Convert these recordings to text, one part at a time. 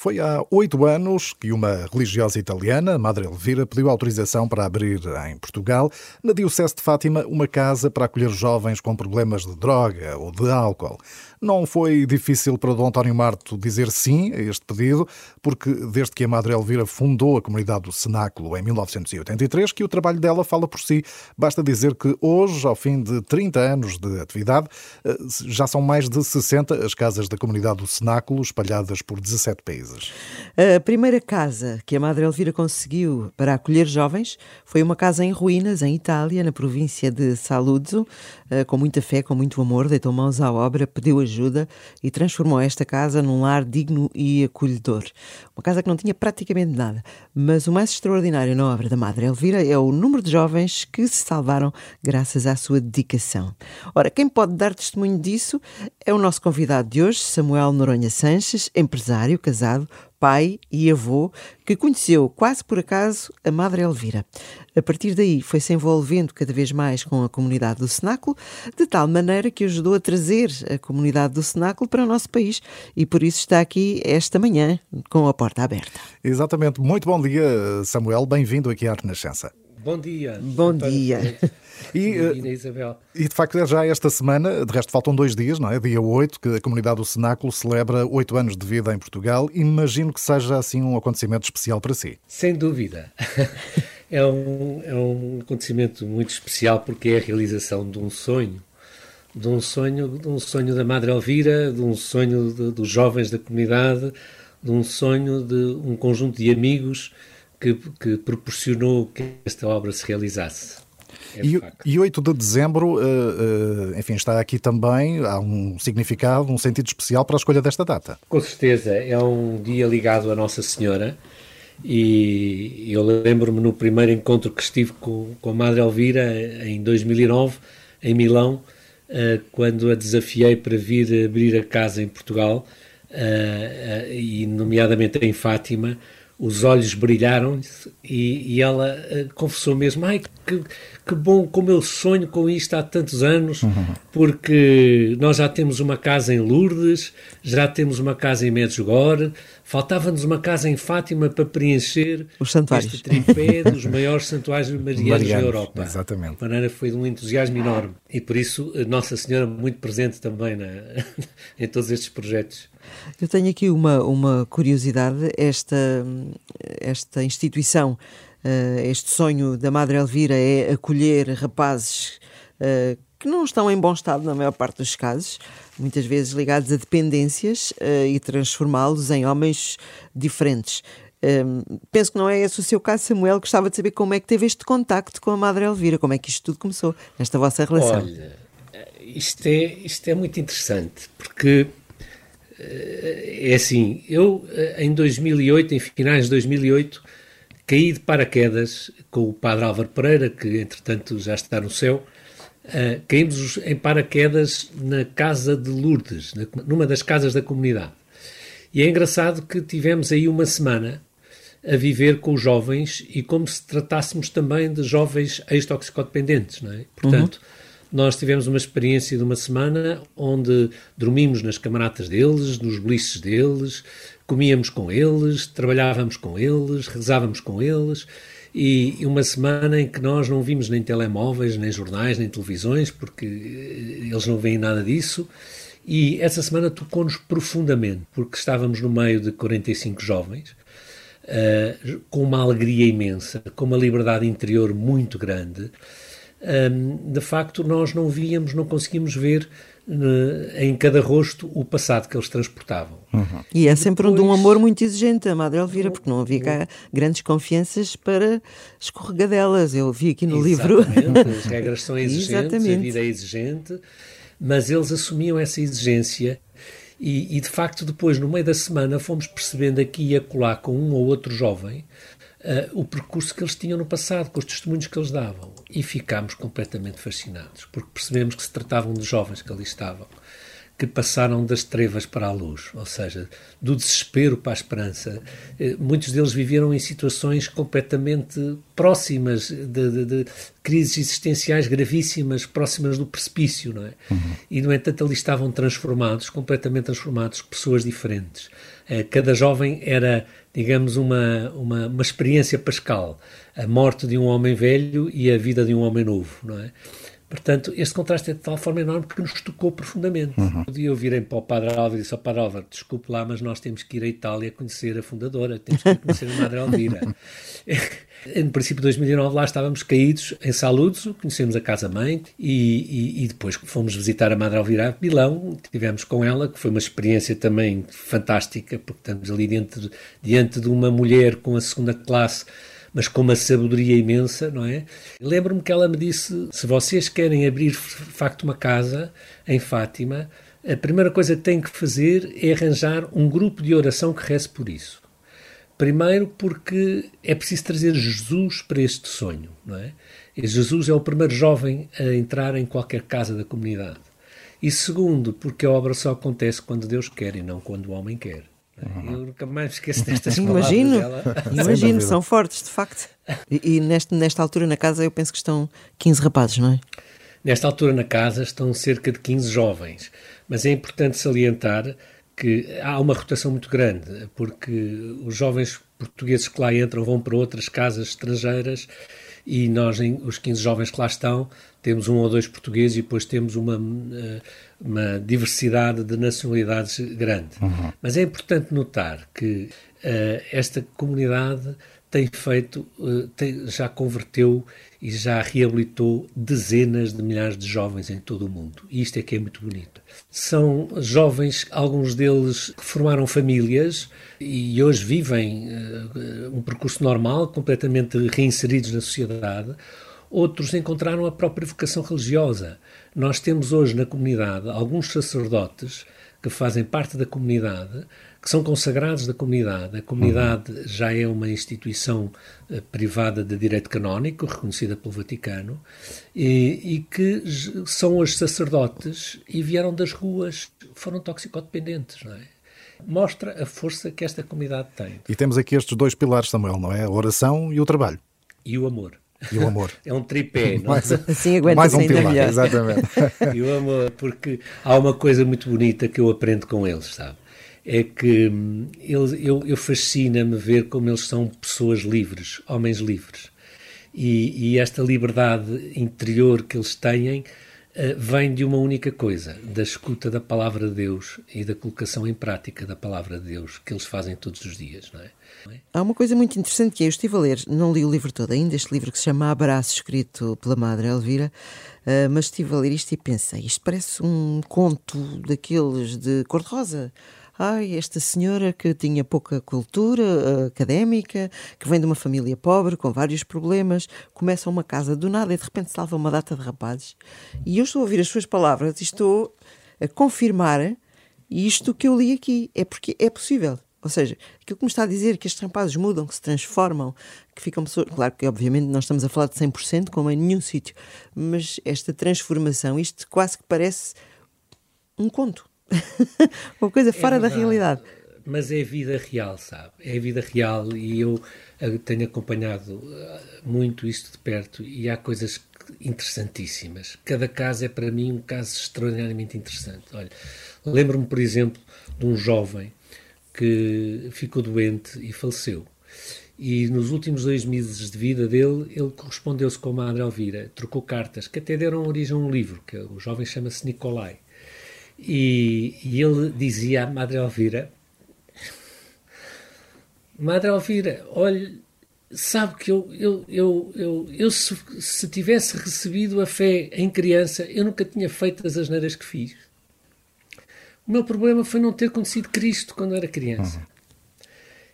Foi há oito anos que uma religiosa italiana, Madre Elvira, pediu autorização para abrir em Portugal, na Diocese de Fátima, uma casa para acolher jovens com problemas de droga ou de álcool. Não foi difícil para Dom António Marto dizer sim a este pedido, porque desde que a Madre Elvira fundou a comunidade do Cenáculo em 1983, que o trabalho dela fala por si. Basta dizer que hoje, ao fim de 30 anos de atividade, eh, já são mais de 60 as casas da comunidade do Cenáculo, espalhadas por 17 países. A primeira casa que a Madre Elvira conseguiu para acolher jovens foi uma casa em ruínas, em Itália, na província de Saluzzo. Com muita fé, com muito amor, deitou mãos à obra, pediu ajuda e transformou esta casa num lar digno e acolhedor. Uma casa que não tinha praticamente nada, mas o mais extraordinário na obra da Madre Elvira é o número de jovens que se salvaram graças à sua dedicação. Ora, quem pode dar testemunho disso é o nosso convidado de hoje, Samuel Noronha Sanches, empresário, casado, pai e avô, que conheceu quase por acaso a Madre Elvira. A partir daí foi-se envolvendo cada vez mais com a comunidade do Cenáculo, de tal maneira que ajudou a trazer a comunidade do Cenáculo para o nosso país e por isso está aqui esta manhã com a porta aberta. Exatamente. Muito bom dia, Samuel. Bem-vindo aqui à Renascença. Bom dia. Bom dia. E, Isabel. E de facto, é já esta semana, de resto faltam dois dias, não é? Dia 8, que a comunidade do Cenáculo celebra oito anos de vida em Portugal. Imagino que seja assim um acontecimento especial para si. Sem dúvida. É um, é um acontecimento muito especial porque é a realização de um sonho. De um sonho, de um sonho da Madre Elvira, de um sonho de, dos jovens da comunidade, de um sonho de um conjunto de amigos que, que proporcionou que esta obra se realizasse. É e, e 8 de dezembro, uh, uh, enfim, está aqui também, há um significado, um sentido especial para a escolha desta data. Com certeza, é um dia ligado à Nossa Senhora e eu lembro-me no primeiro encontro que estive com, com a Madre Elvira, em 2009, em Milão, uh, quando a desafiei para vir abrir a casa em Portugal, e nomeadamente em Fátima, os olhos brilharam e, e ela uh, confessou mesmo: ai, que, que bom, como eu sonho com isto há tantos anos, uhum. porque nós já temos uma casa em Lourdes, já temos uma casa em Medjugorje, faltava-nos uma casa em Fátima para preencher os santuários. este tripé dos maiores santuários marianos da Europa. Exatamente. De maneira foi de um entusiasmo enorme. E por isso, Nossa Senhora muito presente também na, em todos estes projetos. Eu tenho aqui uma, uma curiosidade. Esta, esta instituição, uh, este sonho da Madre Elvira é acolher rapazes uh, que não estão em bom estado na maior parte dos casos, muitas vezes ligados a dependências uh, e transformá-los em homens diferentes. penso que não é esse o seu caso, Samuel. Gostava de saber como é que teve este contacto com a Madre Elvira, como é que isto tudo começou, esta vossa relação. Olha, isto é, isto é muito interessante, porque é assim, eu eh, em 2008, em finais de 2008, caí de paraquedas com o padre Álvaro Pereira, que entretanto já está no céu, uh, caímos em paraquedas na casa de Lourdes, numa das casas da comunidade. E é engraçado que tivemos aí uma semana a viver com os jovens e como se tratássemos também de jovens ex-toxicodependentes, não é? Portanto, uhum nós tivemos uma experiência de uma semana onde dormimos nas camaratas deles, nos beliches deles, comíamos com eles, trabalhávamos com eles, rezávamos com eles e uma semana em que nós não vimos nem telemóveis, nem jornais, nem televisões, porque eh, eles não veem nada disso. E essa semana tocou-nos profundamente, porque estávamos no meio de 45 jovens, uh, com uma alegria imensa, com uma liberdade interior muito grande, um, de facto nós não víamos, não conseguimos ver em cada rosto o passado que eles transportavam. Uhum. E é sempre Depois... de um amor muito exigente, a Madre Elvira, porque não havia cá grandes confianças para escorregadelas. Eu vi aqui no Exatamente, livro. As regras são exigentes, Exatamente. a vida é exigente, mas eles assumiam essa exigência. E, e, de facto, depois, no meio da semana, fomos percebendo aqui e acolá com um ou outro jovem uh, o percurso que eles tinham no passado, com os testemunhos que eles davam. E ficámos completamente fascinados, porque percebemos que se tratavam de jovens que ali estavam, que passaram das trevas para a luz, ou seja, do desespero para a esperança. Eh, muitos deles viveram em situações completamente próximas de, de, de crises existenciais gravíssimas, próximas do precipício, não é? Uhum. E, no entanto, ali estavam transformados, completamente transformados, pessoas diferentes. Eh, cada jovem era, digamos, uma, uma, uma experiência pascal. A morte de um homem velho e a vida de um homem novo, não é? Portanto, este contraste é de tal forma enorme que nos tocou profundamente. Uhum. Um dia eu virei para o Padre Álvaro e disse ao Padre Álvaro, desculpe lá, mas nós temos que ir à Itália conhecer a fundadora, temos que ir conhecer a Madre Elvira. no princípio de 2009 lá estávamos caídos em Saluzzo, conhecemos a casa-mãe e, e, e, depois fomos visitar a Madre Elvira a Milão, tivemos com ela, que foi uma experiência também fantástica, porque estamos ali diante, diante de uma mulher com a segunda classe mas com uma sabedoria imensa, não é? Lembro-me que ela me disse: se vocês querem abrir de facto uma casa em Fátima, a primeira coisa que têm que fazer é arranjar um grupo de oração que reze por isso. Primeiro, porque é preciso trazer Jesus para este sonho, não é? E Jesus é o primeiro jovem a entrar em qualquer casa da comunidade. E segundo, porque a obra só acontece quando Deus quer e não quando o homem quer. Uhum. Eu nunca mais esqueço destas palavras Imagino, dela. imagino, são fortes, de facto. E, e neste, nesta altura na casa eu penso que estão 15 rapazes, não é? Nesta altura na casa estão cerca de 15 jovens, mas é importante salientar que há uma rotação muito grande, porque os jovens portugueses que lá entram vão para outras casas estrangeiras e nós, os 15 jovens que lá estão, temos um ou dois portugueses e depois temos uma, eh, uma diversidade de nacionalidades grande. Uhum. Mas é importante notar que uh, esta comunidade tem feito, uh, tem, já converteu e já reabilitou dezenas de milhares de jovens em todo o mundo. E isto é que é muito bonito. São jovens, alguns deles que formaram famílias e hoje vivem uh, um percurso normal, completamente reinseridos na sociedade. Outros encontraram a própria vocação religiosa. Nós temos hoje na comunidade alguns sacerdotes que fazem parte da comunidade, que são consagrados da comunidade. A comunidade uhum. já é uma instituição uh, privada de direito canónico, reconhecida pelo Vaticano, e, e, que são hoje sacerdotes e vieram das ruas, foram toxicodependentes, não é? Mostra a força que esta comunidade tem. E temos aqui estes dois pilares, Samuel, não é? A oração e o trabalho. E o amor. E o amor. É um tripé, não mais, assim aguenta mais um pilar, melhor. exatamente. E o amor, porque há uma coisa muito bonita que eu aprendo com eles, sabe? É que hum, eles, eu, eu fascina-me ver como eles são pessoas livres, homens livres. E, e esta liberdade interior que eles têm uh, vem de uma única coisa, da escuta da palavra de Deus e da colocação em prática da palavra de Deus que eles fazem todos os dias, não é? Há uma coisa muito interessante que eu estive a ler, não li o livro todo ainda, este livro que se chama Abraço, escrito pela Madre Elvira, uh, mas estive a ler isto e pensei, isto parece um conto daqueles de cor-de-rosa. Ai, esta senhora que tinha pouca cultura uh, académica, que vem de uma família pobre, com vários problemas, começa uma casa do nada e de repente salva uma data de rapazes. E eu estou a ouvir as suas palavras e estou a confirmar isto que eu li aqui. É porque é possível. Ou seja, aquilo que me está a dizer que estes rapazes mudam, que se transformam, que ficam pessoas. Claro que, obviamente, nós estamos a falar de 100%, como em nenhum sítio, mas esta transformação, isto quase que parece um conto. Uma coisa fora é da realidade. Mas é vida real, sabe? É vida real e eu tenho acompanhado eh, muito isto de perto e há coisas interessantíssimas. Cada caso é para mim um caso extraordinariamente interessante. Olha, lembro-me, por exemplo, de um jovem que ficou doente e faleceu. E nos últimos dois meses de vida dele, ele correspondeu-se com a Madre Elvira, trocou cartas, que até deram origem a um livro, que o jovem chama-se Nicolai. E, e, ele dizia à Madre Elvira: Madre Elvira, olhe, sabe que eu, eu, eu, eu, eu se, se tivesse recebido a fé em criança, eu nunca tinha feito as asneiras que fiz. O meu problema foi não ter conhecido Cristo quando era criança. Uhum.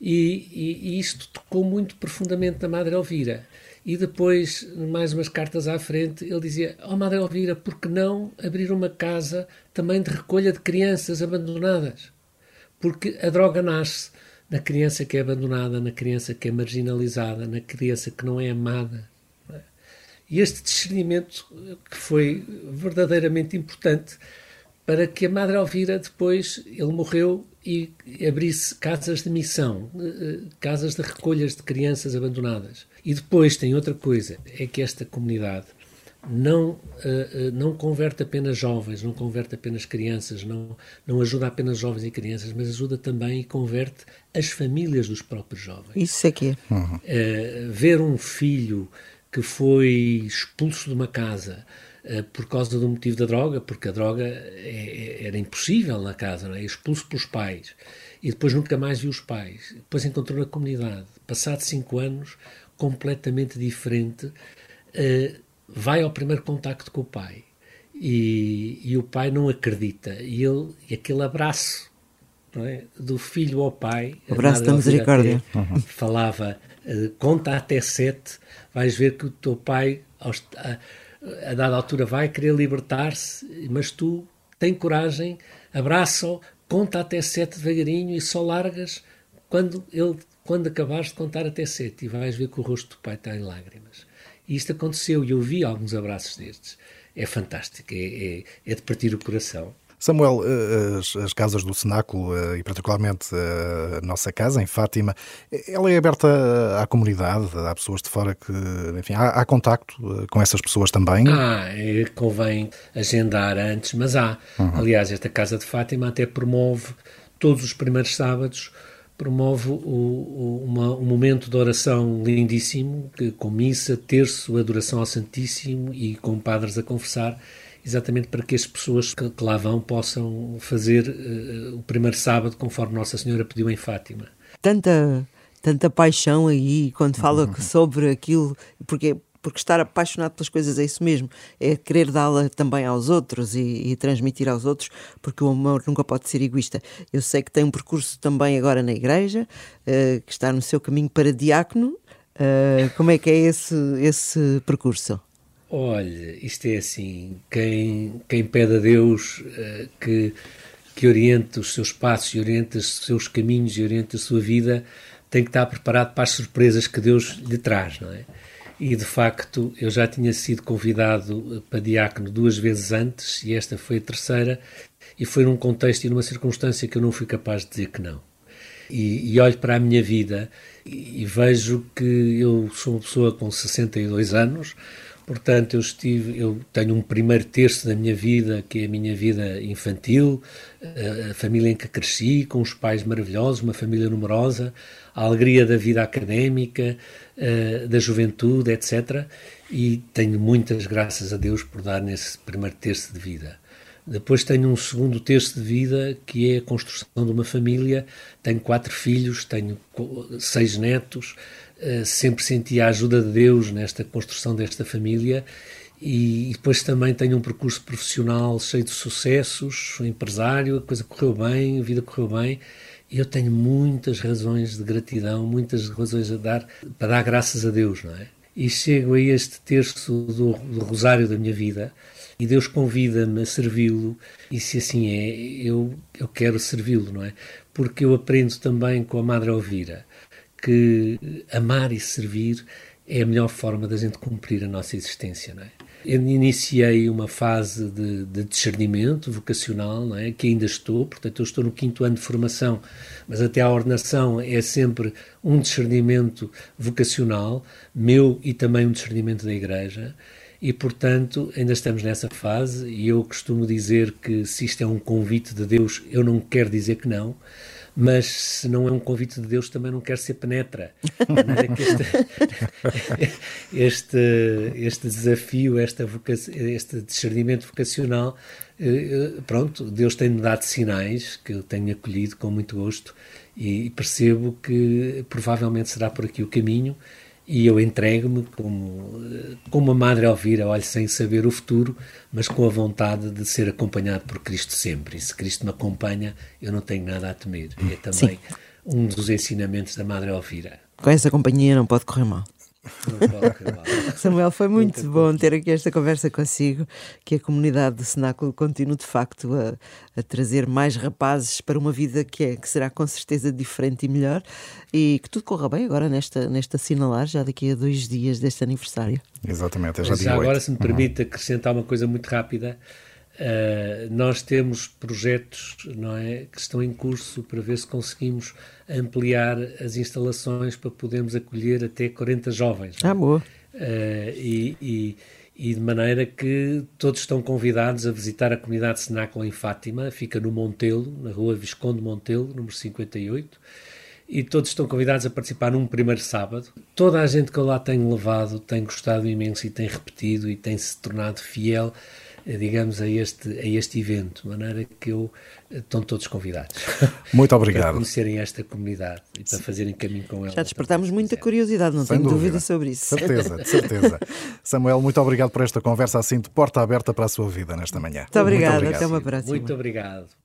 E, e, e, isto tocou muito profundamente na Madre Elvira. E depois, mais umas cartas à frente, ele dizia: Oh, Madre Elvira, por que não abrir uma casa também de recolha de crianças abandonadas? Porque a droga nasce na criança que é abandonada, na criança que é marginalizada, na criança que não é amada. E este discernimento, que foi verdadeiramente importante, para que a Madre Elvira depois, ele morreu e abrisse casas de missão, casas de recolhas de crianças abandonadas. E depois tem outra coisa, é que esta comunidade não, uh, não converte apenas jovens, não converte apenas crianças, não, não ajuda apenas jovens e crianças, mas ajuda também e converte as famílias dos próprios jovens. Isso é que é. Uhum. Uh, ver um filho que foi expulso de uma casa por causa do motivo da droga, porque a droga é, é, era impossível na casa, não é? expulso pelos pais, e depois nunca mais viu os pais. Depois encontrou na comunidade, passado cinco anos, completamente diferente vai ao primeiro contacto com o pai e, e o pai não acredita e ele e aquele abraço é? do filho ao pai abraço da misericórdia uhum. falava uh, conta até sete vais ver que o teu pai a, a dada altura vai querer libertar-se mas tu tem coragem abraça-o conta até sete devagarinho e só largas quando ele quando acabares de contar até sete e vais ver que o rosto do pai está em lágrimas e isto aconteceu e eu vi alguns abraços destes. É fantástico, é, é, é de partir o coração. Samuel, eh, as, as, casas do Cenáculo eh, e particularmente eh, a nossa casa em Fátima, ela é aberta à comunidade, há pessoas de fora que, enfim, há, há contacto com essas pessoas também? Ah, é, convém agendar antes, mas há. Uhum. Aliás, esta casa de Fátima até promove todos os primeiros sábados promove o, o, uma, um momento de oração lindíssimo, que, com missa, terço, adoração ao Santíssimo e com padres a conversar, exatamente para que as pessoas que, que lá vão possam fazer uh, o primeiro sábado conforme Nossa Senhora pediu em Fátima. Tanta, tanta paixão aí quando fala uhum. sobre aquilo, porque porque estar apaixonado pelas coisas é isso mesmo, é querer dá-la também aos outros e, e, transmitir aos outros, porque o amor nunca pode ser egoísta. Eu sei que tem um percurso também agora na igreja, uh, que está no seu caminho para diácono. Uh, como é que é esse, esse percurso? Olha, isto é assim, quem, quem pede a Deus uh, que, que oriente os seus passos, oriente os seus caminhos e oriente a sua vida, tem que estar preparado para as surpresas que Deus lhe traz, não é? E de facto eu já tinha sido convidado para diácono duas vezes antes e esta foi a terceira, e foi num contexto e numa circunstância que eu não fui capaz de dizer que não. E, e olho para a minha vida e, e vejo que eu sou uma pessoa com 62 anos, Portanto, eu estive, eu tenho um primeiro terço da minha vida, que é a minha vida infantil, a família em que cresci, com os pais maravilhosos, uma família numerosa, a alegria da vida académica, da juventude, etc. E tenho muitas graças a Deus por dar nesse primeiro terço de vida. Depois tenho um segundo terço de vida que é a construção de uma família. Tenho quatro filhos, tenho seis netos, eh, sempre senti a ajuda de Deus nesta construção desta família e depois também tenho um percurso profissional cheio de sucessos, sou empresário, a coisa correu bem, a vida correu bem e eu tenho muitas razões de gratidão, muitas razões a dar, para dar graças a Deus, não é? E chego a este terço do, do rosário da minha vida e Deus convida-me a servi-lo e se assim é, eu, eu quero servi-lo, não é? Porque eu aprendo também com a Madre Elvira que amar e servir é a melhor forma da gente cumprir a nossa existência, não é? Eu iniciei uma fase de, de discernimento vocacional, não é? que ainda estou, portanto, eu estou no quinto ano de formação, mas até a ordenação é sempre um discernimento vocacional, meu e também um discernimento da Igreja, e, portanto, ainda estamos nessa fase, e eu costumo dizer que se isto é um convite de Deus, eu não quero dizer que não, mas se não é um convite de Deus, também não quer ser penetra. este, este, este, desafio, esta este discernimento vocacional, eh, pronto, Deus tem-me dado sinais que eu tenho acolhido com muito gosto e percebo que provavelmente será por aqui o caminho e eu entrego-me como, como a Madre Elvira, olho sem saber o futuro, mas com a vontade de ser acompanhado por Cristo sempre. E se Cristo me acompanha, eu não tenho nada a temer. E é também Sim. um dos ensinamentos da Madre Elvira. Com essa companhia não pode correr mal. Samuel, foi muito bom ter aqui esta conversa consigo, que a comunidade do Cenáculo continue de facto a, a, trazer mais rapazes para uma vida que, é, que será com certeza diferente e melhor e que tudo corra bem agora nesta, nesta assinalar, já daqui a dois dias deste aniversário. Exatamente, é já, já agora, se me permite uhum. acrescentar uma coisa muito rápida, Uh, nós temos projetos não é, que estão em curso para ver se conseguimos ampliar as instalações para podermos acolher até 40 jovens. Ah, boa. Uh, e, e, e, de maneira que todos estão convidados a visitar a comunidade Cenáculo em Fátima, fica no Montelo, na rua Visconde Montelo, número 58, e todos estão convidados a participar num primeiro sábado. Toda a gente que eu lá tenho levado tem gostado imenso e tem repetido e tem se tornado fiel digamos, a este, a este evento, de maneira que eu, eh, estão todos convidados. Muito obrigado. para conhecerem esta comunidade e para fazerem caminho com ela. Já despertámos muita curiosidade, não Sem tenho dúvida. dúvida sobre isso. Certeza, de certeza. Samuel, muito obrigado por esta conversa assim de porta aberta para a sua vida nesta manhã. Muito obrigado, muito obrigado. até uma próxima. Muito obrigado.